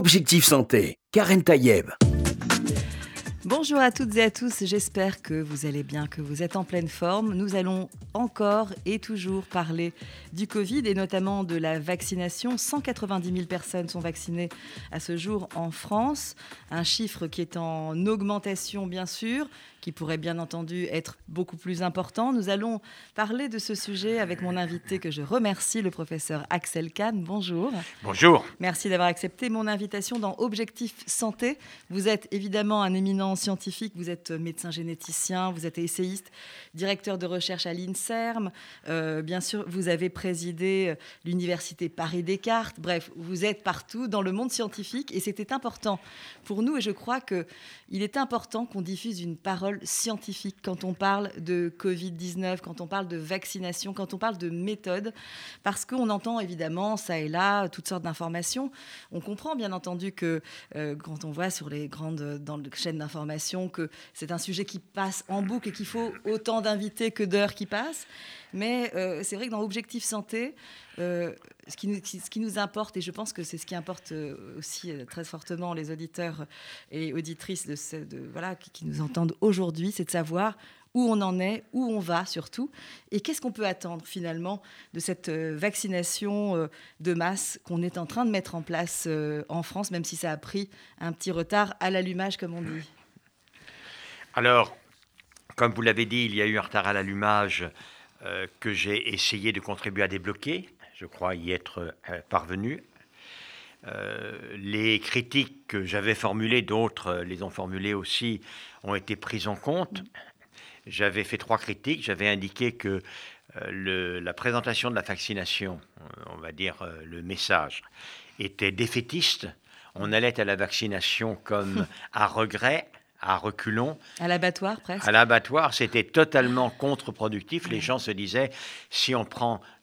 Objectif Santé, Karen Tayeb. Bonjour à toutes et à tous, j'espère que vous allez bien, que vous êtes en pleine forme. Nous allons encore et toujours parler du Covid et notamment de la vaccination. 190 000 personnes sont vaccinées à ce jour en France, un chiffre qui est en augmentation bien sûr, qui pourrait bien entendu être beaucoup plus important. Nous allons parler de ce sujet avec mon invité que je remercie, le professeur Axel Kahn. Bonjour. Bonjour. Merci d'avoir accepté mon invitation dans Objectif Santé. Vous êtes évidemment un éminent scientifique, vous êtes médecin généticien, vous êtes essayiste, directeur de recherche à l'INSERM. Euh, bien sûr, vous avez présidé euh, l'université Paris-Descartes. Bref, vous êtes partout dans le monde scientifique et c'était important pour nous et je crois qu'il est important qu'on diffuse une parole scientifique quand on parle de Covid-19, quand on parle de vaccination, quand on parle de méthode, parce qu'on entend évidemment ça et là toutes sortes d'informations. On comprend bien entendu que euh, quand on voit sur les grandes chaînes d'information que c'est un sujet qui passe en boucle et qu'il faut autant d'invités que d'heures qui passent. Mais euh, c'est vrai que dans Objectif Santé, euh, ce, qui nous, importe, et je pense que c'est ce qui importe euh, aussi très fortement les auditeurs et auditrices de, voilà, qui, nous entendent aujourd'hui, c'est de savoir où on en est, où on va surtout, et qu'est-ce qu'on peut attendre finalement de cette vaccination de masse qu'on est en train de mettre en place en France, même si ça a pris un petit retard à l'allumage, comme on dit. Alors, comme vous l'avez dit, il y a eu un retard à l'allumage euh, que j'ai essayé de contribuer à débloquer. Je crois y être euh, parvenu. Euh, les critiques que j'avais formulées, d'autres les ont formulées aussi, ont été prises en compte. J'avais fait trois critiques. J'avais indiqué que le, la présentation de la vaccination, on va dire le message, était défaitiste. On allait à la vaccination comme à regret, à reculons. À l'abattoir, presque. À l'abattoir, c'était totalement contre-productif. Les gens se disaient, si on prend euh,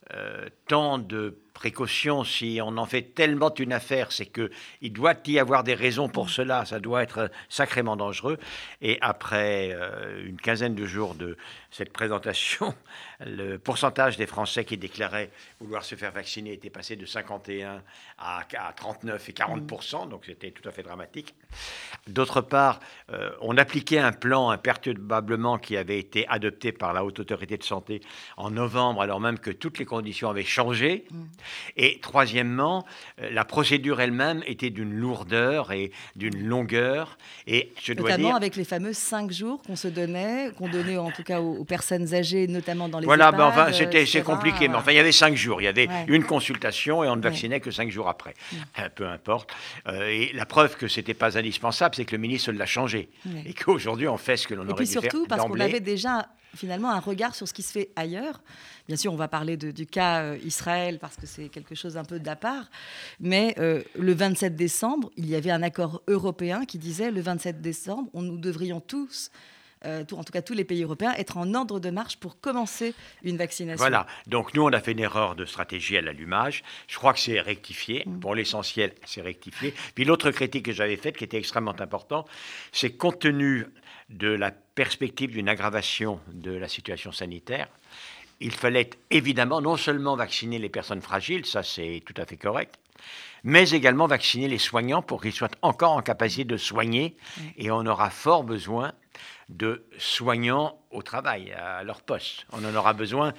tant de précautions, si on en fait tellement une affaire, c'est que il doit y avoir des raisons pour cela. Ça doit être sacrément dangereux. Et après euh, une quinzaine de jours de cette présentation, le pourcentage des Français qui déclaraient vouloir se faire vacciner était passé de 51 à, 39 et 40 donc c'était tout à fait dramatique. D'autre part, euh, on appliquait un plan imperturbablement qui avait été adopté par la Haute Autorité de Santé en novembre, alors même que toutes les conditions avaient changé. Mm. Et troisièmement, euh, la procédure elle-même était d'une lourdeur et d'une longueur. Et je dois notamment avec les fameux cinq jours qu'on se donnait, qu'on donnait en tout cas aux, personnes âgées, notamment dans les voilà, ben enfin, c'était c'est compliqué, mais enfin, il y avait cinq jours. Il y avait une consultation et on ne vaccinait que cinq jours après. Mm. Euh, peu importe. Euh, et la preuve que c'était pas indispensable, c'est que le ministre l'a changé et qu'aujourd'hui on fait ce que l'on aurait dû faire. Et puis surtout parce qu'on avait déjà finalement un regard sur ce qui se fait ailleurs. Bien sûr, on va parler de, du cas euh, Israël parce que c'est quelque chose un peu d'à part. Mais euh, le 27 décembre, il y avait un accord européen qui disait le 27 décembre, on, nous devrions tous euh, en tout cas tous les pays européens, être en ordre de marche pour commencer une vaccination. Voilà, donc nous on a fait une erreur de stratégie à l'allumage. Je crois que c'est rectifié. Mm. Pour l'essentiel, c'est rectifié. Puis l'autre critique que j'avais faite, qui était extrêmement important, c'est compte tenu de la perspective d'une aggravation de la situation sanitaire, il fallait évidemment non seulement vacciner les personnes fragiles, ça c'est tout à fait correct, mais également vacciner les soignants pour qu'ils soient encore en capacité de soigner. Et on aura fort besoin de soignants au travail, à leur poste. On en aura besoin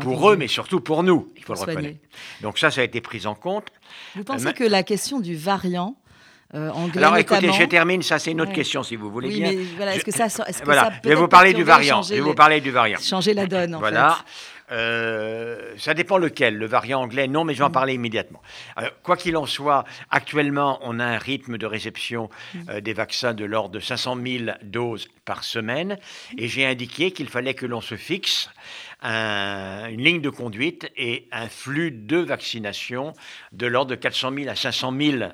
pour eux, mais surtout pour nous, il faut le reconnaître. Donc ça, ça a été pris en compte. Vous pensez euh, que la question du variant euh, Alors écoutez, je termine, ça c'est une autre question si vous voulez oui, bien. Mais voilà, est-ce que ça, est-ce que voilà. ça je vais vous parler du variant. Je vais vous parler du variant. Changer la donne. En voilà. Euh, ça dépend lequel. Le variant anglais, non, mais je vais en mm. parler immédiatement. Euh, quoi qu'il en soit, actuellement, on a un rythme de réception mm. euh, des vaccins de l'ordre de 500 000 doses par semaine. Et j'ai indiqué qu'il fallait que l'on se fixe un, une ligne de conduite et un flux de vaccination de l'ordre de 400 000 à 500 000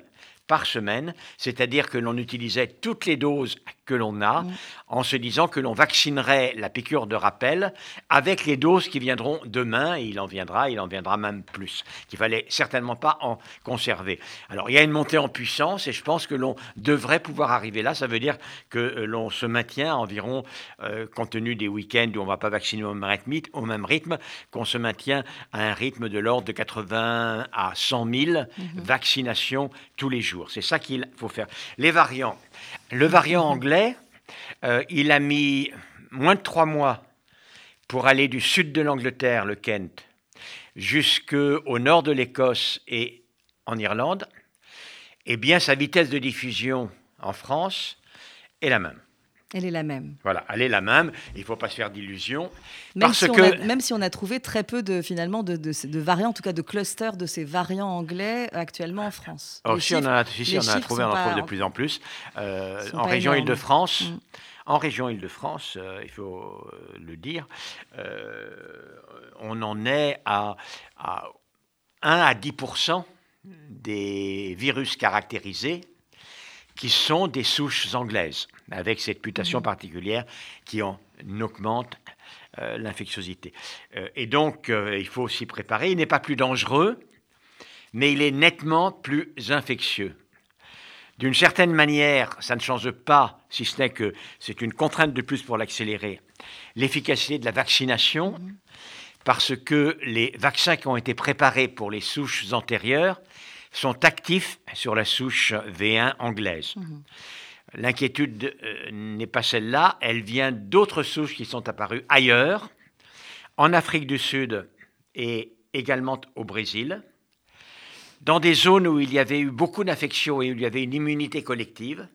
par semaine, c'est-à-dire que l'on utilisait toutes les doses que l'on a mm. en se disant que l'on vaccinerait la piqûre de rappel avec les doses qui viendront demain, et il en viendra, il en viendra même plus, qu'il fallait certainement pas en conserver. Alors il y a une montée en puissance et je pense que l'on devrait pouvoir arriver là, ça veut dire que euh, l'on se maintient environ, euh, compte tenu des week-ends où on ne va pas vacciner au même rythme, au même rythme qu'on se maintient à un rythme de l'ordre de 80 à 100 000 mm-hmm. vaccinations tous les jours. Jours. C'est ça qu'il faut faire. Les variants. Le variant anglais, euh, il a mis moins de trois mois pour aller du sud de l'Angleterre, le Kent, jusqu'au nord de l'Écosse et en Irlande. Eh bien, sa vitesse de diffusion en France est la même. Elle est la même. Voilà, elle est la même. Il ne faut pas se faire d'illusions. Même, si que... même si on a trouvé très peu de, finalement, de, de, variants, en tout cas de clusters de ces variants anglais actuellement en France. Oh, si, on a, si, on a trouvé, on en trouve de plus en plus. Euh, en région Île-de-France, mm. en région Île-de-France, euh, il faut euh, le dire, on en est à, à 1 à 10% des virus caractérisés qui sont des souches anglaises, avec cette mutation mhm. particulière qui en augmente euh, l'infectiosité. Euh, et donc, euh, il faut s'y préparer. Il n'est pas plus dangereux, mais il est nettement plus infectieux. D'une certaine manière, ça ne change pas, si ce n'est que c'est une contrainte de plus pour l'accélérer, l'efficacité de la vaccination, mhm. parce que les vaccins qui ont été préparés pour les souches antérieures sont actifs sur la souche V1 anglaise. Mhm. L'inquiétude euh, n'est pas celle-là, elle vient d'autres souches qui sont apparues ailleurs, en Afrique du Sud et également au Brésil, dans des zones où il y avait eu beaucoup d'infections et où il y avait une immunité collective,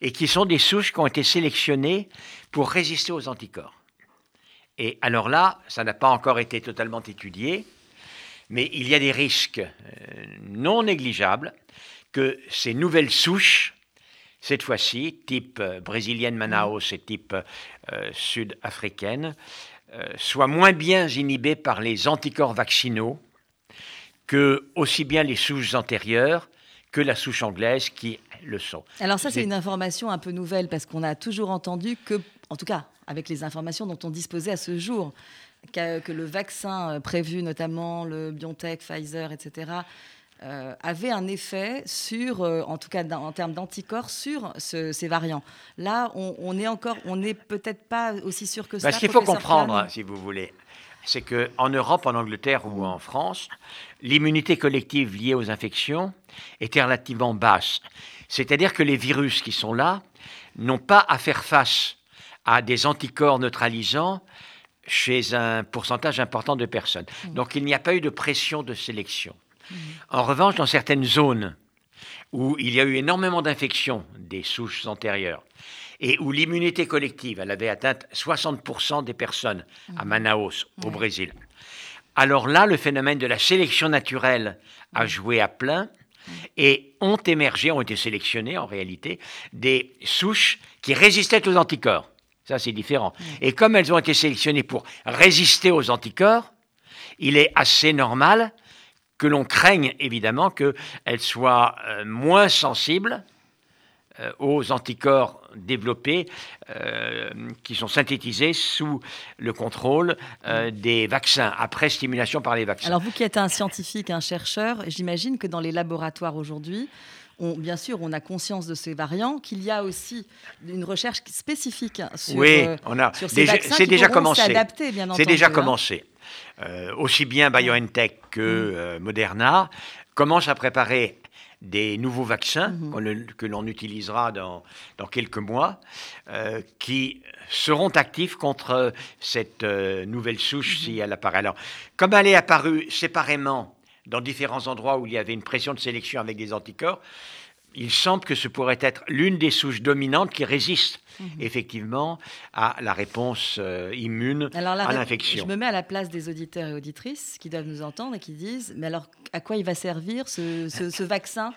et qui sont des souches qui ont été sélectionnées pour résister aux anticorps. Et alors là, ça n'a pas encore été totalement étudié, mais il y a des risques euh, non négligeables que ces nouvelles souches, cette fois-ci, type euh, brésilienne Manaus et type euh, sud-africaine, soient moins bien inhibées par les anticorps vaccinaux que aussi bien les souches antérieures que la souche anglaise qui le sont. Alors ça, c'est une information un peu nouvelle parce qu'on a toujours entendu que, en tout cas, avec les informations dont on disposait à ce jour, que le vaccin euh, prévu, notamment le BioNTech, Pfizer, etc., euh, avait un effet sur, euh, en tout cas en termes d'anticorps, sur ces variants. Là, on, est encore, on n'est peut-être pas aussi sûr que ça. Ce qu'il faut comprendre, si vous voulez, c'est qu'en Europe, en Angleterre ou en France, l'immunité collective liée aux infections était relativement basse. C'est-à-dire que les virus qui sont là n'ont pas à faire face à des anticorps neutralisants chez un pourcentage important de personnes. Mmh. Donc il n'y a pas eu de pression de sélection. Mmh. En revanche, dans certaines zones où il y a eu énormément d'infections des souches antérieures et où l'immunité collective, elle avait atteint 60% des personnes à mmh. Manaus, au Brésil. Alors là, le phénomène de la sélection naturelle a joué à plein et ont émergé, ont été sélectionnées en réalité, des souches qui résistaient aux anticorps. Ça, c'est différent. Et comme elles ont été sélectionnées pour résister aux anticorps, il est assez normal que l'on craigne évidemment qu'elles soient euh, moins sensibles euh, aux anticorps développés euh, qui sont synthétisés sous le contrôle des vaccins, après stimulation par les vaccins. Alors vous qui êtes un scientifique, un chercheur, j'imagine que dans les laboratoires aujourd'hui, bien sûr, on a conscience de ces variants, qu'il y a aussi une recherche spécifique sur, oui, euh, on a ces vaccins c'est déjà commencé. C'est déjà hein. commencé. Euh, aussi bien BioNTech que mm. euh, Moderna commencent à préparer des nouveaux vaccins mm-hmm. que l'on utilisera dans, dans, quelques mois, qui seront actifs contre cette nouvelle souche mm-hmm. si elle apparaît. Alors, comme elle est apparue séparément dans différents endroits où il y avait une pression de sélection avec des anticorps, il semble que ce pourrait être l'une des souches dominantes qui résiste mhm. effectivement à la réponse euh, immune à l'infection. Je me mets à la place des auditeurs et auditrices qui doivent nous entendre et qui disent mais alors à quoi il va servir ce, vaccin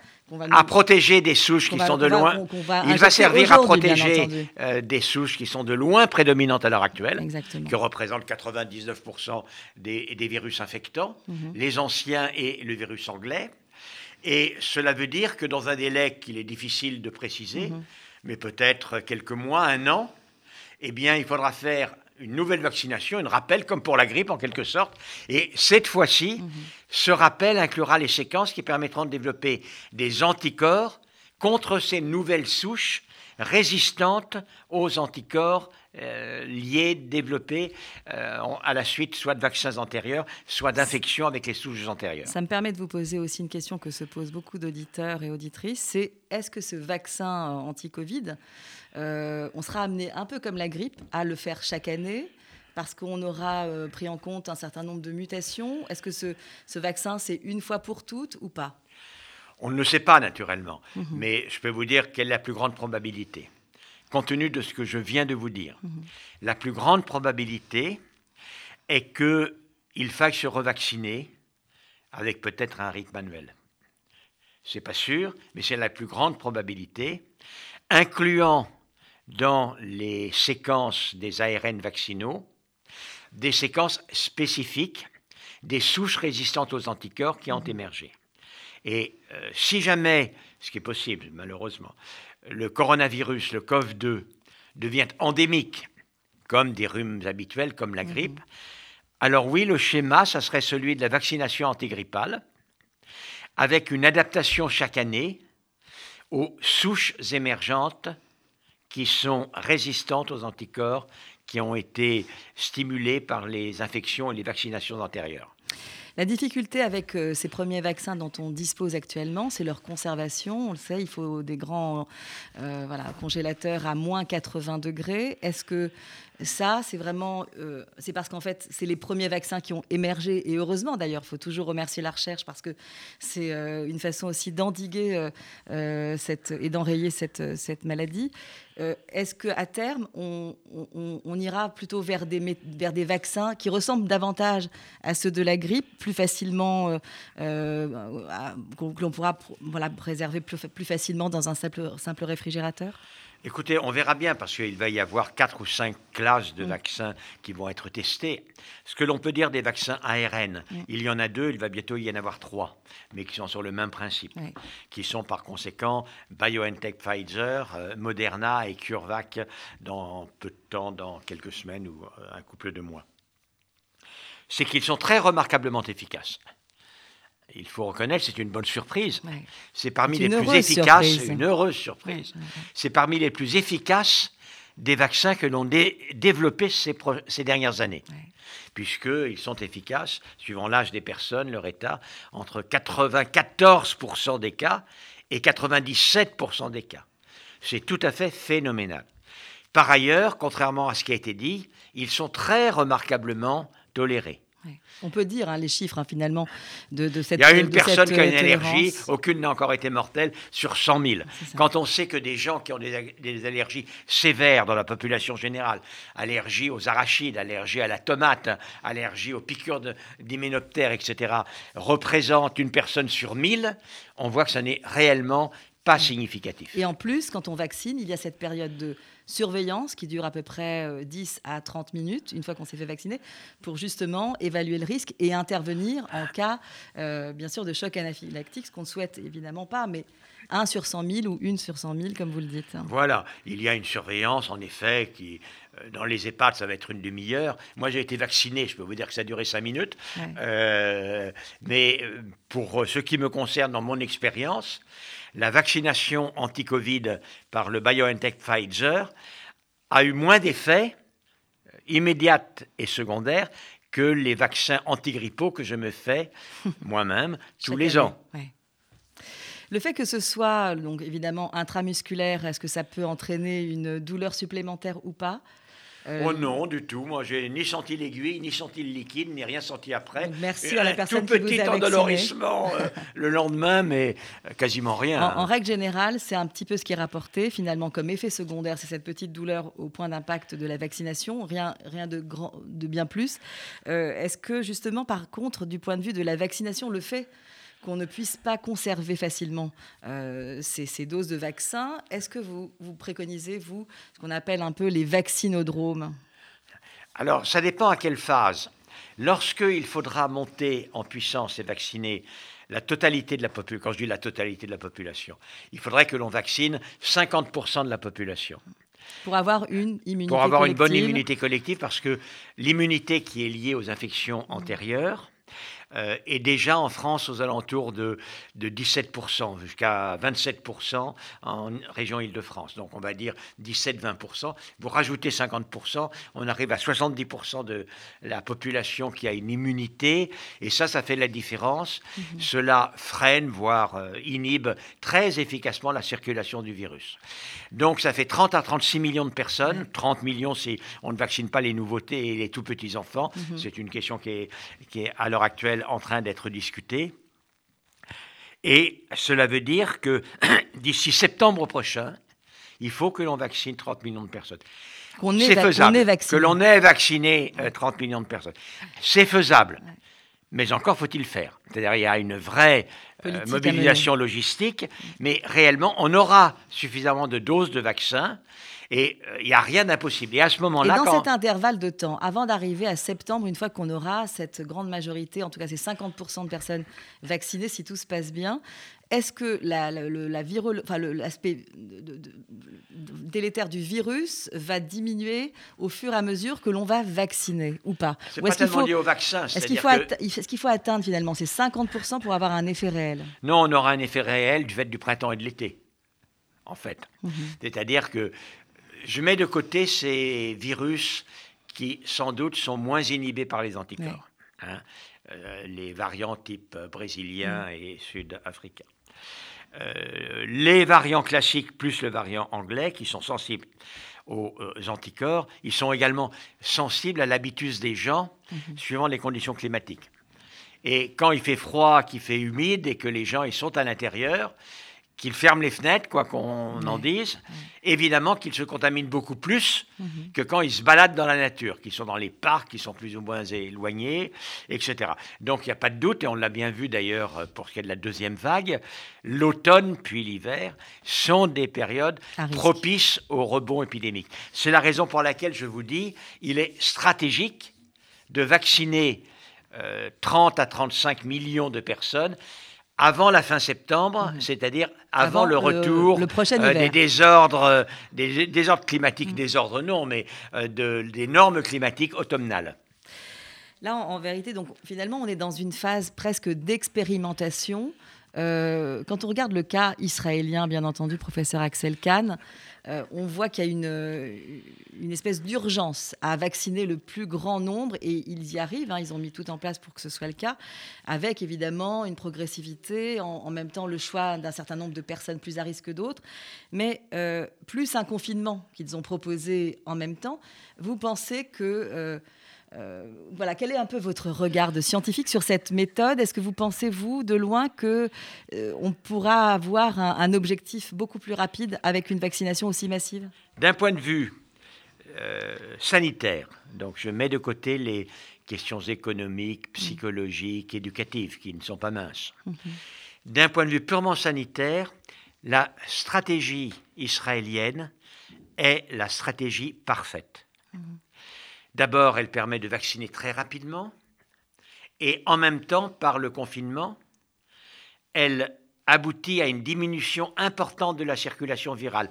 À protéger des souches qui sont de loin. il va servir à protéger euh, des souches qui sont de loin prédominantes à l'heure actuelle, qui représentent 99% des, des, virus infectants, mhm. les anciens et le virus anglais. Et cela veut dire que dans un délai qu'il est difficile de préciser, mhm. mais peut-être quelques mois, un an, eh bien, il faudra faire une nouvelle vaccination, un rappel comme pour la grippe en quelque sorte. Et cette fois-ci, mhm. ce rappel inclura les séquences qui permettront de développer des anticorps contre ces nouvelles souches résistantes aux anticorps euh, liés, développés euh, à la suite soit de vaccins antérieurs, soit d'infections avec les souches antérieures. Ça me permet de vous poser aussi une question que se posent beaucoup d'auditeurs et auditrices, c'est est-ce que ce vaccin anti-Covid, on sera amené un peu comme la grippe à le faire chaque année parce qu'on aura pris en compte un certain nombre de mutations? Est-ce que ce vaccin, c'est une fois pour toutes ou pas? On ne le sait pas naturellement, mhm. mais je peux vous dire quelle est la plus grande probabilité. Compte tenu de ce que je viens de vous dire, mhm. la plus grande probabilité est qu'il faille se revacciner avec peut-être un rythme manuel. C'est pas sûr, mais c'est la plus grande probabilité, incluant dans les séquences des ARN vaccinaux des séquences spécifiques des souches résistantes aux anticorps qui ont mhm. émergé. Et euh, si jamais, ce qui est possible malheureusement, le coronavirus, le COV2, devient endémique, comme des rhumes habituels, comme la grippe, mhm. alors oui, le schéma, ça serait celui de la vaccination antigrippale, avec une adaptation chaque année aux souches émergentes qui sont résistantes aux anticorps qui ont été stimulés par les infections et les vaccinations antérieures. La difficulté avec euh, ces premiers vaccins dont on dispose actuellement, c'est leur conservation. On le sait, il faut des grands euh, congélateurs à moins 80 degrés. Est-ce que ça, c'est vraiment, euh, c'est parce qu'en fait, c'est les premiers vaccins qui ont émergé, et heureusement d'ailleurs, il faut toujours remercier la recherche parce que c'est euh, une façon aussi d'endiguer euh, cette, et d'enrayer cette, cette maladie. Est-ce qu'à terme, on, ira plutôt vers des, vers des vaccins qui ressemblent davantage à ceux de la grippe, plus facilement, que l'on pourra voilà, préserver plus, plus facilement dans un simple, simple réfrigérateur? Écoutez, on verra bien parce qu'il va y avoir quatre ou cinq classes de mm. vaccins qui vont être testés. Ce que l'on peut dire des vaccins ARN, il y en a deux, il va bientôt y en avoir trois, mais qui sont sur le même principe, qui sont par conséquent BioNTech Pfizer, euh, Moderna et CureVac dans peu de temps, dans quelques semaines ou euh, un couple de mois. C'est qu'ils sont très remarquablement efficaces il faut reconnaître, c'est une bonne surprise. C'est parmi les plus efficaces, une heureuse surprise. c'est parmi les plus efficaces des vaccins que l'on a développés ces, ces, dernières années, puisqu'ils sont efficaces, suivant l'âge des personnes, leur état, entre 94% des cas et 97% des cas. C'est tout à fait phénoménal. Par ailleurs, contrairement à ce qui a été dit, ils sont très remarquablement tolérés. On peut dire hein, les chiffres hein, finalement de, cette. Il y a une personne qui a une allergie, aucune n'a encore été mortelle sur 100 000. Quand on sait que des gens qui ont des, allergies sévères dans la population générale, allergie aux arachides, allergie à la tomate, allergie aux piqûres d'hyménoptères, etc., représentent une personne sur 1000, on voit que ça n'est réellement pas significatif. Et en plus, quand on vaccine, il y a cette période de surveillance qui dure à peu près 10 euh, à 30 minutes, une fois qu'on s'est fait vacciner, pour justement évaluer le risque et intervenir en cas, euh, bien sûr, de choc anaphylactique, ce qu'on ne souhaite évidemment pas, mais 1 sur 100 000 ou 1 sur 100 000, comme vous le dites. Voilà, il y a une surveillance, en effet, qui, dans les EHPAD, ça va être une demi-heure. Moi, j'ai été vacciné, je peux vous dire que ça a duré 5 minutes. mais pour ce qui me concerne, dans mon expérience, la vaccination anti-Covid par le BioNTech Pfizer a eu moins d'effets euh, immédiats et secondaires que les vaccins antigrippaux que je me fais moi-même tous les ans. Le fait que ce soit donc évidemment intramusculaire, est-ce que ça peut entraîner une douleur supplémentaire ou pas? Euh, oh non, du tout. Moi, j'ai ni senti l'aiguille, ni senti le liquide, ni rien senti après. Merci à la personne tout petit endolorissement euh, le lendemain, mais euh, quasiment rien. En, règle générale, c'est un petit peu ce qui est rapporté finalement comme effet secondaire. C'est cette petite douleur au point d'impact de la vaccination, rien, rien de, grand, de bien plus. Est-ce que justement, par contre, du point de vue de la vaccination, le fait qu'on ne puisse pas conserver facilement euh, ces, doses de vaccins. Est-ce que vous, vous préconisez, vous, ce qu'on appelle un peu les vaccinodromes? Alors, ça dépend à quelle phase. Lorsqu'il faudra monter en puissance et vacciner la totalité de la population, quand je dis la totalité de la population, il faudrait que l'on vaccine 50% de la population. Pour avoir une immunité Pour avoir une bonne immunité collective, parce que l'immunité qui est liée aux infections antérieures, euh, est déjà en France aux alentours de, de 17%, jusqu'à 27% en région Île-de-France. Donc on va dire 17-20%. Vous rajoutez 50%, on arrive à 70% de la population qui a une immunité. Et ça, ça fait la différence. Mhm. Cela freine, voire euh, inhibe très efficacement la circulation du virus. Donc ça fait 30 à 36 millions de personnes. 30 millions, si on ne vaccine pas les nouveautés et les tout petits enfants. Mhm. C'est une question qui est, qui est à l'heure actuelle en train d'être discuté. Et cela veut dire que d'ici septembre prochain, il faut que l'on vaccine 30 millions de personnes. C'est faisable. que l'on ait vacciné 30 euh, millions de personnes. C'est faisable. Mais encore faut-il faire. C'est-à-dire il y a une vraie euh, mobilisation logistique, mais réellement, on aura suffisamment de doses de vaccins et euh, il n'y a rien d'impossible. Et à ce moment-là. Et dans cet intervalle de temps, avant d'arriver à septembre, une fois qu'on aura cette grande majorité, en tout cas ces 50% de personnes vaccinées, si tout se passe bien, est-ce que la, l'aspect délétère du virus va diminuer au fur et à mesure que l'on va vacciner ou pas C'est pas tellement lié au vaccin. Est-ce qu'il faut, est qu'il faut, atteindre finalement ces 50% pour avoir un effet réel? Non, on aura un effet réel du fait du printemps et de l'été, en fait. Mhm. C'est-à-dire que je mets de côté ces virus qui, sans doute, sont moins inhibés par les anticorps. Hein. Euh, les variants type brésilien mm. et sud-africain. Euh, les variants classiques plus le variant anglais qui sont sensibles aux, euh, anticorps, ils sont également sensibles à l'habitus des gens mm-hmm. suivant les conditions climatiques. Et quand il fait froid, qu'il fait humide et que les gens ils sont à l'intérieur, qu'ils ferment les fenêtres, quoi qu'on en dise, évidemment qu'ils se contaminent beaucoup plus mhm. que quand ils se baladent dans la nature, qu'ils sont dans les parcs, qui sont plus ou moins éloignés, etc. Donc il n'y a pas de doute, et on l'a bien vu d'ailleurs pour ce qui est de la deuxième vague, l'automne puis l'hiver sont des périodes propices au rebond épidémique. C'est la raison pour laquelle je vous dis, il est stratégique de vacciner 30 euh, à 35 millions de personnes avant la fin septembre, mhm. c'est-à-dire avant, le retour euh, des désordres, euh, des désordres climatiques, mhm. désordres non, mais euh, de, des normes climatiques automnales. Là, en, vérité, donc finalement, on est dans une phase presque d'expérimentation. quand on regarde le cas israélien, bien entendu, professeur Axel Kahn, euh, on voit qu'il y a une, une espèce d'urgence à vacciner le plus grand nombre, et ils y arrivent, hein. ils ont mis tout en place pour que ce soit le cas, avec évidemment une progressivité, en, même temps le choix d'un certain nombre de personnes plus à risque que d'autres, mais euh, plus un confinement qu'ils ont proposé en même temps, vous pensez que... Euh, voilà, quel est un peu votre regard de scientifique sur cette méthode? Est-ce que vous pensez, vous, de loin, que euh, on pourra avoir un, objectif beaucoup plus rapide avec une vaccination aussi massive? D'un point de vue euh, sanitaire, donc je mets de côté les questions économiques, psychologiques, éducatives, qui ne sont pas minces. Mhm. D'un point de vue purement sanitaire, la stratégie israélienne est la stratégie parfaite. Mhm. D'abord, elle permet de vacciner très rapidement et en même temps, par le confinement, elle aboutit à une diminution importante de la circulation virale.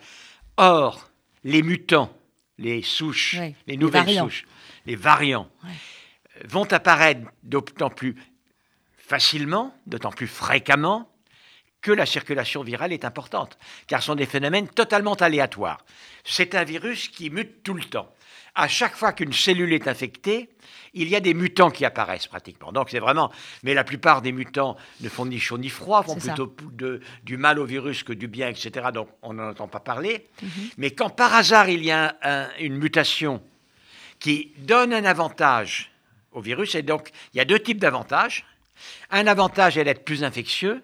Or, les mutants, les souches, les nouvelles souches, les variants, vont apparaître d'autant plus facilement, d'autant plus fréquemment que la circulation virale est importante, car ce sont des phénomènes totalement aléatoires. C'est un virus qui mute tout le temps à chaque fois qu'une cellule est infectée, il y a des mutants qui apparaissent pratiquement. Donc c'est vraiment, mais la plupart des mutants ne font ni chaud ni froid, font plutôt du mal au virus que du bien, etc. Donc on n'en entend pas parler. Mhm. Mais quand par hasard il y a une mutation qui donne un avantage au virus, et donc il y a deux types d'avantages. Un avantage est d'être plus infectieux,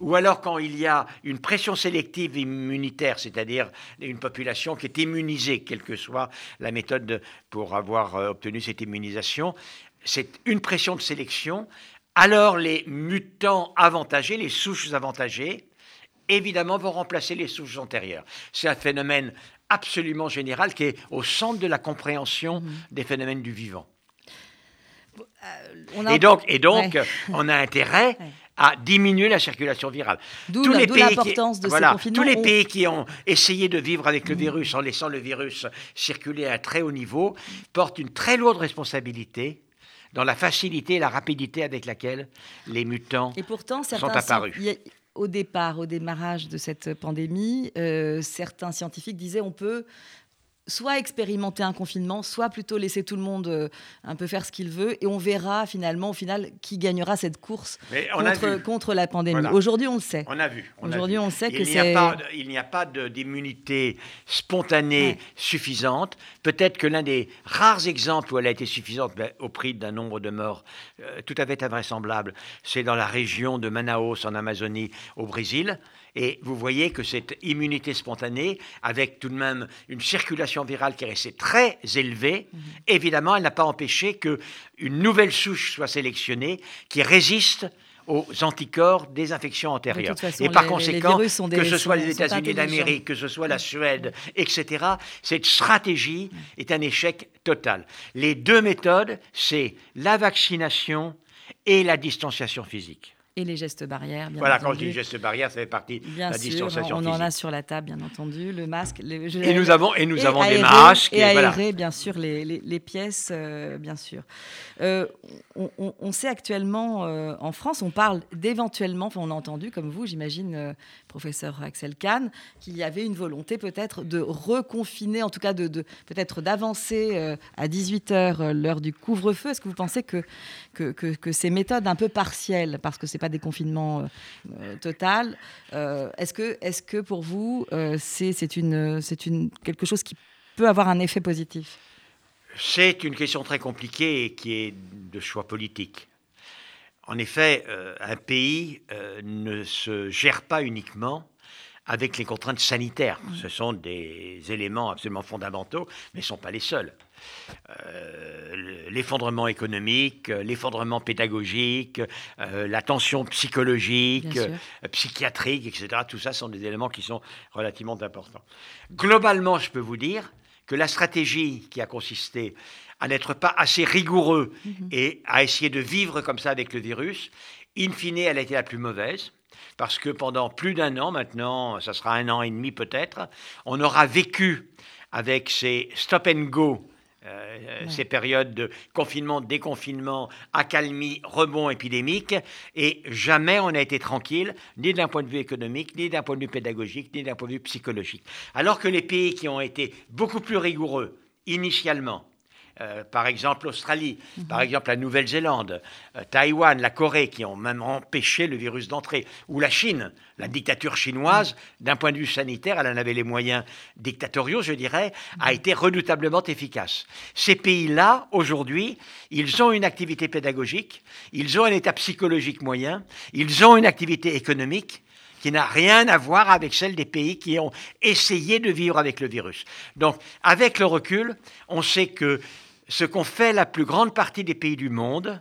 ou alors quand il y a une pression sélective immunitaire, c'est-à-dire une population qui est immunisée, quelle que soit la méthode pour avoir euh, obtenu cette immunisation, c'est une pression de sélection, alors les mutants avantagés, les souches avantagées, évidemment vont remplacer les souches antérieures. C'est un phénomène absolument général qui est au centre de la compréhension mmh. des phénomènes du vivant. Euh, et donc, et donc on a intérêt à diminuer la circulation virale. D'où l'importance de voilà, Tous les pays qui ont essayé de vivre avec le virus en laissant le virus circuler à très haut niveau portent une très lourde responsabilité dans la facilité et la rapidité avec laquelle les mutants Et pourtant, sont apparus. au départ, au démarrage de cette pandémie, euh, certains scientifiques disaient on peut soit expérimenter un confinement, soit plutôt laisser tout le monde euh, un peu faire ce qu'il veut, et on verra finalement, au final, qui gagnera cette course contre, la pandémie. Voilà. Aujourd'hui, on le sait. On a vu. Aujourd'hui, on sait que il n'y a c'est- il n'y a pas d'immunité spontanée Ouais. suffisante. Peut-être que l'un des rares exemples où elle a été suffisante, mais au prix d'un nombre de morts euh, tout à fait invraisemblable, c'est dans la région de Manaus, en Amazonie, au Brésil. Et vous voyez que cette immunité spontanée, avec tout de même une circulation virale qui est restée très élevée, Mhm. évidemment, elle n'a pas empêché qu'une nouvelle souche soit sélectionnée qui résiste aux anticorps des infections antérieures. toute façon, Et par les- les conséquent, virus sont des- que ce soit les États-Unis d'Amérique, que ce soit la Suède, etc., cette stratégie est un échec total. Les deux méthodes, c'est la vaccination et la distanciation physique. Et les gestes barrières, bien voilà, quand je dis geste barrière, ça fait partie de la sûr, distanciation on physique. en a sur la table, bien entendu, le masque. les- je- Et nous avons, et nous et avons des masques. Et et voilà. bien sûr, les, les- les pièces, euh, bien sûr. Euh, on, on- on sait actuellement, euh, en France, on parle d'éventuellement, enfin, on a entendu, comme vous, j'imagine, professeur Axel Kahn, qu'il y avait une volonté peut-être de reconfiner, en tout cas de, peut-être d'avancer euh, à 18h l'heure du couvre-feu. Est-ce que vous pensez que, que, ces méthodes un peu partielles, parce que ce n'est pas des confinements euh, euh, total, euh, est-ce que, est que pour vous, euh, c'est une, une, quelque chose qui peut avoir un effet positif? C'est une question très compliquée et qui est de choix politique. En effet, euh, un pays euh, ne se gère pas uniquement avec les contraintes sanitaires. Ce sont des éléments absolument fondamentaux, mais ne sont pas les seuls. Euh, l'effondrement économique, l'effondrement pédagogique, euh, la tension psychologique, euh, psychiatrique, etc. Tout ça sont des éléments qui sont relativement importants. Globalement, je peux vous dire que la stratégie qui a consisté à n'être pas assez rigoureux et à essayer de vivre comme ça avec le virus, in fine, elle a été la plus mauvaise. Parce que pendant plus d'un an maintenant, ça sera un an et demi peut-être, on aura vécu avec ces stop and go, euh, ces périodes de confinement, déconfinement, accalmie, rebond épidémique, et jamais on n'a été tranquille, ni d'un point de vue économique, ni d'un point de vue pédagogique, ni d'un point de vue psychologique. Alors que les pays qui ont été beaucoup plus rigoureux initialement, euh, par exemple l'Australie, par exemple la Nouvelle-Zélande, euh, Taïwan, la Corée, qui ont même empêché le virus d'entrer, ou la Chine, la dictature chinoise, d'un point de vue sanitaire, elle en avait les moyens dictatoriaux, je dirais, a été redoutablement efficace. Ces pays-là, aujourd'hui, ils ont une activité pédagogique, ils ont un état psychologique moyen, ils ont une activité économique qui n'a rien à voir avec celle des pays qui ont essayé de vivre avec le virus. Donc, avec le recul, on sait que ce qu'ont fait la plus grande partie des pays du monde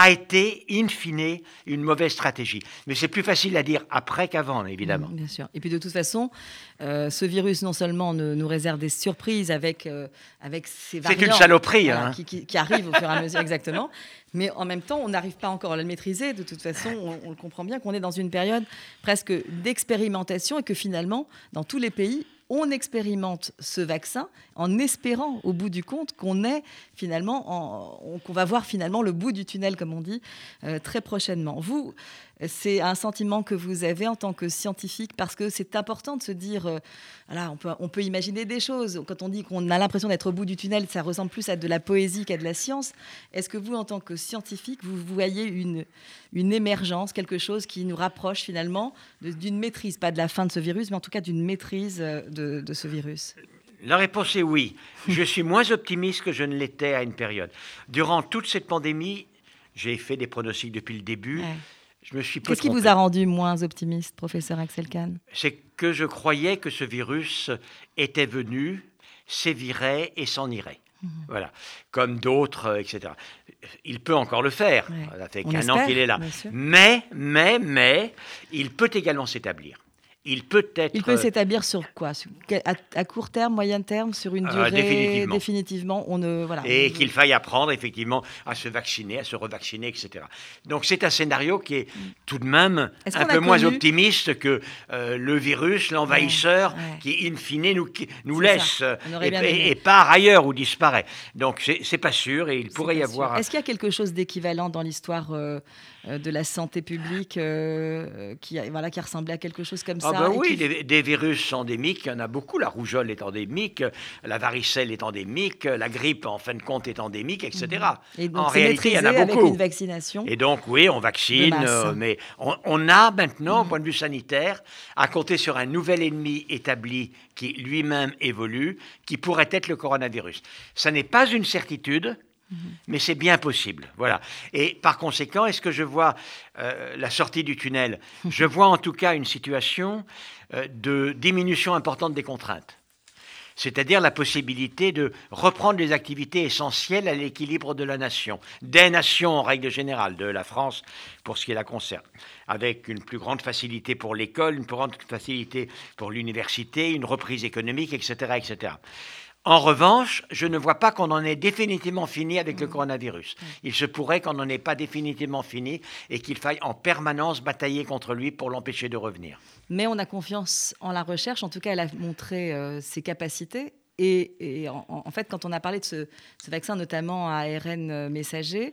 a été, in fine, une mauvaise stratégie. Mais c'est plus facile à dire après qu'avant, évidemment. Mm, Bien sûr. Et puis de toute façon, euh, ce virus non seulement ne- nous réserve des surprises avec, euh, avec ces C'est une variants saloperie, hein. qui, qui- qui arrivent au fur et à mesure, exactement. Mais en même temps, on n'arrive pas encore à le maîtriser. De toute façon, on, on le comprend bien qu'on est dans une période presque d'expérimentation et que finalement, dans tous les pays, on expérimente ce vaccin en espérant, au bout du compte, qu'on est finalement, en- on- qu'on va voir finalement le bout du tunnel, comme on dit, euh, très prochainement. Vous, c'est un sentiment que vous avez en tant que scientifique parce que c'est important de se dire, euh, voilà, on peut, on peut imaginer des choses. Quand on dit qu'on a l'impression d'être au bout du tunnel, ça ressemble plus à de la poésie qu'à de la science. Est-ce que vous, en tant que scientifique, vous voyez une, une émergence, quelque chose qui nous rapproche finalement d'une maîtrise, pas de la fin de ce virus, mais en tout cas d'une maîtrise euh, de, de ce virus? La réponse est oui. Je suis moins optimiste que je ne l'étais à une période. Durant toute cette pandémie, j'ai fait des pronostics depuis le début. Ouais. Je me suis peu Qu'est-ce qui vous a rendu moins optimiste, professeur Axel Kahn c'est que je croyais que ce virus était venu, sévirait et s'en irait. Mhm. Voilà, comme d'autres, euh, etc. Il peut encore le faire. Ouais. Ça fait qu'un an qu'il est là. Mais, mais, mais, il peut également s'établir. Il peut être. Il peut s'établir sur quoi? À, court terme, moyen terme, sur une durée? définitivement. définitivement. on ne voilà. Et qu'il faille apprendre effectivement à se vacciner, à se revacciner, etc. Donc c'est un scénario qui est tout de même un peu moins optimiste que le virus, l'envahisseur, qui in fine nous, nous laisse et, et, part ailleurs ou disparaît. Donc c'est pas sûr et il pourrait y avoir. Est-ce qu'il y a quelque chose d'équivalent dans l'histoire euh, de la santé publique euh, qui, voilà, qui ressemblait à quelque chose comme ah ça. Ben oui, des, virus endémiques, il y en a beaucoup. La rougeole est endémique, la varicelle est endémique, la grippe, en fin de compte, est endémique, etc. Et donc, en réalité, il y en a beaucoup. Avec une vaccination. Et donc, oui, on vaccine, euh, mais on, a maintenant, au mhm. point de vue sanitaire, à compter sur un nouvel ennemi établi qui lui-même évolue, qui pourrait être le coronavirus. Ça n'est pas une certitude, mais c'est bien possible. Voilà. Et par conséquent, est-ce que je vois euh, la sortie du tunnel? Je vois en tout cas une situation euh, de diminution importante des contraintes. C'est-à-dire la possibilité de reprendre les activités essentielles à l'équilibre de la nation, des nations en règle générale, de la France pour ce qui la concerne, avec une plus grande facilité pour l'école, une plus grande facilité pour l'université, une reprise économique, etc., etc. En revanche, je ne vois pas qu'on en ait définitivement fini avec le mmh. coronavirus. Mmh. Il se pourrait qu'on n'en ait pas définitivement fini et qu'il faille en permanence batailler contre lui pour l'empêcher de revenir. Mais on a confiance en la recherche. En tout cas, elle a montré euh, ses capacités. Et, en, fait, quand on a parlé de ce, vaccin, notamment à ARN messager,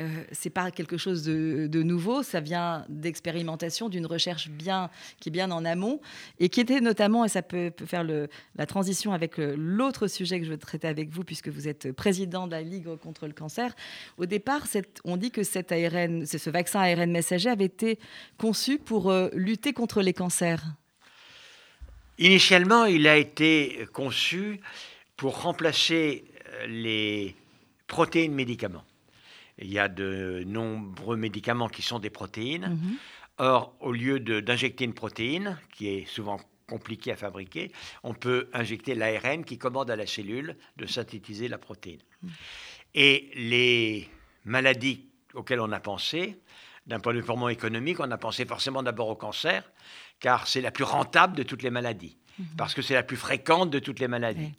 euh, c'est pas quelque chose de, nouveau, ça vient d'expérimentation, d'une recherche bien, qui est bien en amont, et qui était notamment, et ça peut, faire la transition avec euh, l'autre sujet que je veux traiter avec vous, puisque vous êtes président de la Ligue contre le cancer. Au départ, on dit que cet ARN, ce vaccin ARN messager avait été conçu pour euh, lutter contre les cancers. Initialement, il a été conçu pour remplacer les protéines médicaments. Il y a de nombreux médicaments qui sont des protéines. Mhm. Or, au lieu d'injecter une protéine, qui est souvent compliquée à fabriquer, on peut injecter l'ARN qui commande à la cellule de synthétiser la protéine. Mhm. Et les maladies auxquelles on a pensé, d'un point de vue purement économique, on a pensé forcément d'abord au cancer, car c'est la plus rentable de toutes les maladies, mhm. parce que c'est la plus fréquente de toutes les maladies.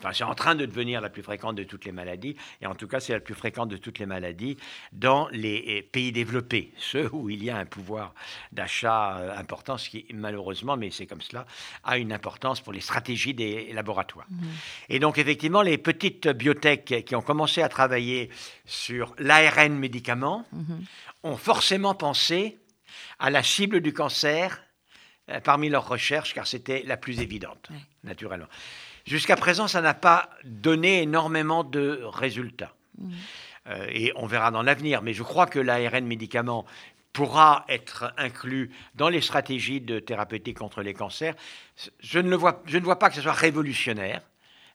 Enfin, c'est en train de devenir la plus fréquente de toutes les maladies, et en tout cas, c'est la plus fréquente de toutes les maladies dans les eh, pays développés, ceux où il y a un pouvoir d'achat euh, important, ce qui, malheureusement, mais c'est comme cela, a une importance pour les stratégies des laboratoires. Mmh. Et donc, effectivement, les petites biotech qui ont commencé à travailler sur l'ARN médicament mmh. ont forcément pensé à la cible du cancer parmi leurs recherches, car c'était la plus évidente, naturellement. Jusqu'à présent, ça n'a pas donné énormément de résultats. Mmh. Euh, et on verra dans l'avenir. Mais je crois que l'ARN médicament pourra être inclus dans les stratégies de thérapeutique contre les cancers. Je ne, le vois, je ne vois pas que ce soit révolutionnaire.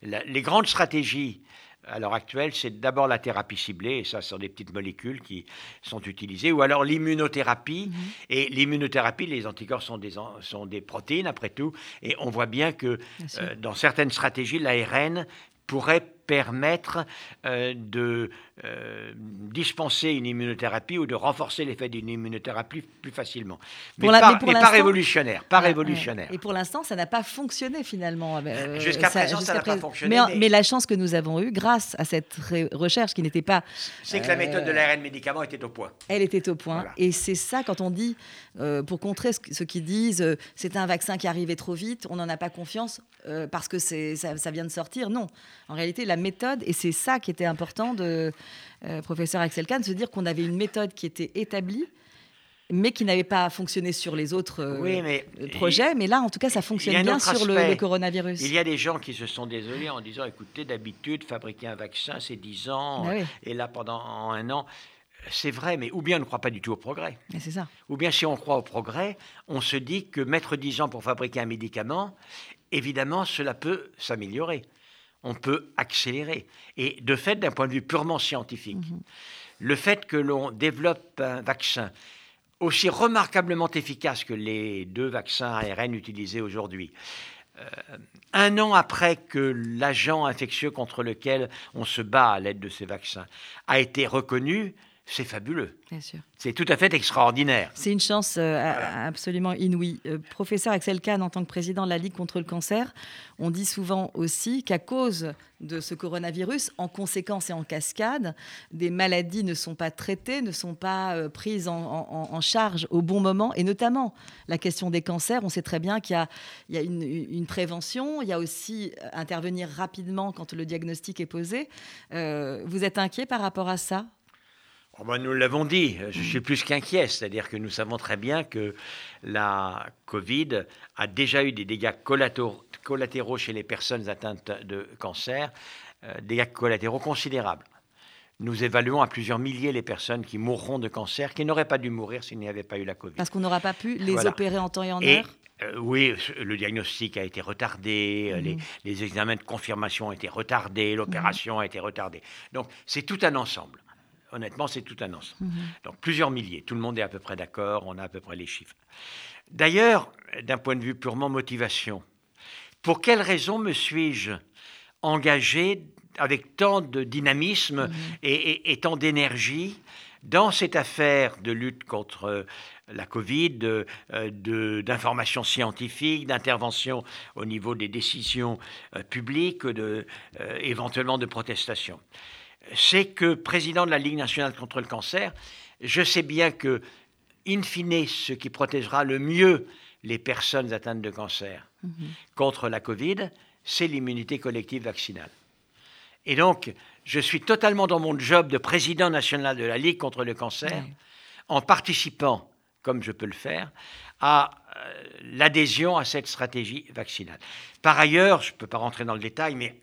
les grandes stratégies à l'heure actuelle, c'est d'abord la thérapie ciblée, et ça, ce sont des petites molécules qui sont utilisées, ou alors l'immunothérapie. Mhm. Et l'immunothérapie, les anticorps sont des, sont des protéines, après tout, et on voit bien que euh, dans certaines stratégies, l'ARN pourrait permettre euh, de euh, dispenser une immunothérapie ou de renforcer l'effet d'une immunothérapie plus facilement. Mais, pas, révolutionnaire. Pas révolutionnaire. Et pour l'instant, ça n'a pas fonctionné finalement. Euh, jusqu'à présent, ça n'a pas fonctionné. Mais, la chance que nous avons eue, grâce à cette recherche qui n'était pas... C'est que la méthode de l'ARN médicament était au point. Elle était au point. Et c'est ça, quand on dit, pour contrer ceux qui disent, c'est un vaccin qui arrivait trop vite, on n'en a pas confiance parce que ça, ça vient de sortir. Non. En réalité, la méthode, et c'est ça qui était important de euh, professeur Axel Kahn, de se dire qu'on avait une méthode qui était établie, mais qui n'avait pas fonctionné sur les autres euh, projets. Mais là, en tout cas, ça fonctionne bien sur le, coronavirus. Il y a des gens qui se sont désolés en disant, écoutez, d'habitude, fabriquer un vaccin, c'est 10 ans, ah et là, pendant un an... C'est vrai, mais ou bien on ne croit pas du tout au progrès. C'est ça. Ou bien si on croit au progrès, on se dit que mettre 10 ans pour fabriquer un médicament, évidemment, cela peut s'améliorer on peut accélérer. Et de fait, d'un point de vue purement scientifique, mhm. le fait que l'on développe un vaccin aussi remarquablement efficace que les deux vaccins ARN utilisés aujourd'hui, euh, un an après que l'agent infectieux contre lequel on se bat à l'aide de ces vaccins a été reconnu, c'est fabuleux. Bien sûr. C'est tout à fait extraordinaire. C'est une chance euh, absolument inouïe. Euh, professeur Axel Kahn, en tant que président de la Ligue contre le cancer, on dit souvent aussi qu'à cause de ce coronavirus, en conséquence et en cascade, des maladies ne sont pas traitées, ne sont pas euh, prises en, en- en charge au bon moment, et notamment la question des cancers. On sait très bien qu'il y a, il y a une, une prévention, il y a aussi intervenir rapidement quand le diagnostic est posé. Vous êtes inquiet par rapport à ça? Oh ben, nous l'avons dit, je suis plus qu'inquiet, c'est-à-dire que nous savons très bien que la Covid a déjà eu des dégâts collatéraux, chez les personnes atteintes de cancer, euh, dégâts collatéraux considérables. Nous évaluons à plusieurs milliers les personnes qui mourront de cancer, qui n'auraient pas dû mourir s'il n'y avait pas eu la Covid. Parce qu'on n'aura pas pu les Voilà. opérer en temps et en Et heure? euh, oui, le diagnostic a été retardé, euh, les, Mhm. les examens de confirmation ont été retardés, l'opération a été retardée. Donc c'est tout un ensemble. Honnêtement, c'est tout un ensemble. Mhm. Donc plusieurs milliers, tout le monde est à peu près d'accord, on a à peu près les chiffres. D'ailleurs, d'un point de vue purement motivation, pour quelle raison me suis-je engagé avec tant de dynamisme et, et- et tant d'énergie dans cette affaire de lutte contre euh, la Covid, de, euh, de- d'information scientifique, d'intervention au niveau des décisions euh, publiques, de, euh, éventuellement de protestation c'est que président de la Ligue nationale contre le cancer, je sais bien que, in fine, ce qui protégera le mieux les personnes atteintes de cancer contre la Covid, c'est l'immunité collective vaccinale. Et donc, je suis totalement dans mon job de président national de la Ligue contre le cancer, en participant, comme je peux le faire, à euh, l'adhésion à cette stratégie vaccinale. Par ailleurs, je ne peux pas rentrer dans le détail, mais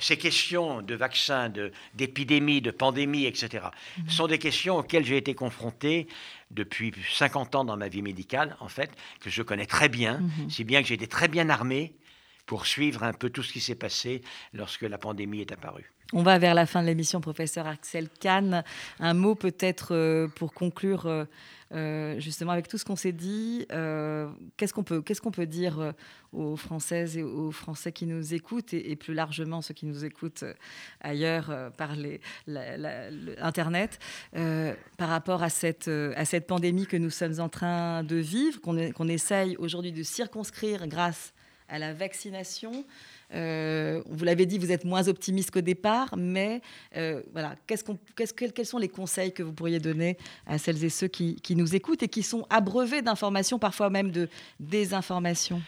ces questions de vaccins, de- d'épidémie, de, pandémie, etc., sont des questions auxquelles j'ai été confronté depuis 50 ans dans ma vie médicale, en fait, que je connais très bien, si bien que j'ai été très bien armé pour suivre un peu tout ce qui s'est passé lorsque la pandémie est apparue. On va vers la fin de l'émission, professeur Axel Kahn. Un mot peut-être euh, pour conclure euh, euh, justement avec tout ce qu'on s'est dit. qu'est-ce qu'on peut, dire aux Françaises et aux Français qui nous écoutent et, plus largement ceux qui nous écoutent ailleurs par les, par rapport à cette, pandémie que nous sommes en train de vivre, qu'on qu'on essaye aujourd'hui de circonscrire grâce à la vaccination. Euh, vous l'avez dit, vous êtes moins optimiste qu'au départ, mais euh, voilà, qu'est-ce qu'on- qu'est-ce que- quels sont les conseils que vous pourriez donner à celles et ceux qui, qui nous écoutent et qui sont abreuvés d'informations, parfois même de désinformations?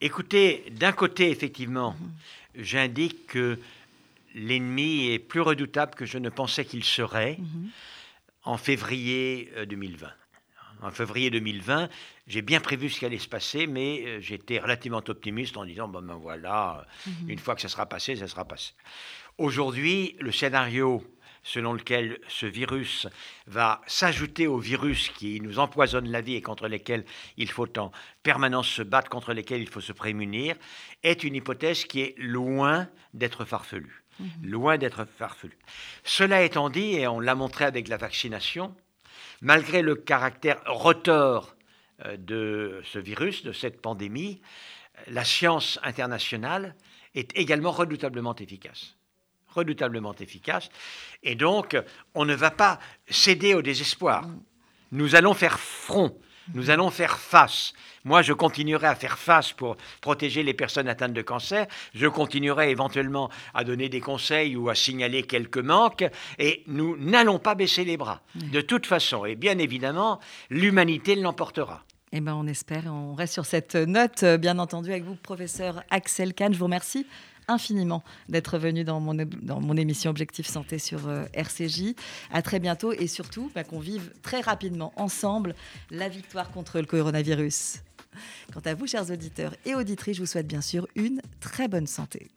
Écoutez, d'un côté, effectivement, j'indique que l'ennemi est plus redoutable que je ne pensais qu'il serait en février euh, 2020. En février 2020, j'ai bien prévu ce qui allait se passer, mais euh, j'étais relativement optimiste en disant, bon ben voilà, euh, une fois que ça sera passé, ça sera passé. Aujourd'hui, le scénario selon lequel ce virus va s'ajouter au virus qui nous empoisonne la vie et contre lesquels il faut en permanence se battre, contre lesquels il faut se prémunir, est une hypothèse qui est loin d'être farfelue. Loin d'être farfelue. Cela étant dit, et on l'a montré avec la vaccination, malgré le caractère retors euh, de ce virus, de cette pandémie, la science internationale est également redoutablement efficace. Redoutablement efficace. Et donc, on ne va pas céder au désespoir. Nous allons faire front. Nous allons faire face. Moi, je continuerai à faire face pour protéger les personnes atteintes de cancer. Je continuerai éventuellement à donner des conseils ou à signaler quelques manques. Et nous n'allons pas baisser les bras. De toute façon, et bien évidemment, l'humanité l'emportera. Eh ben, on espère. On reste sur cette note, euh, bien entendu, avec vous, professeur Axel Kahn. Je vous remercie infiniment d'être venu dans mon, dans mon émission Objectif Santé sur euh, RCJ. À très bientôt et surtout bah, qu'on vive très rapidement ensemble la victoire contre le coronavirus. Quant à vous, chers auditeurs et auditrices, je vous souhaite bien sûr une très bonne santé.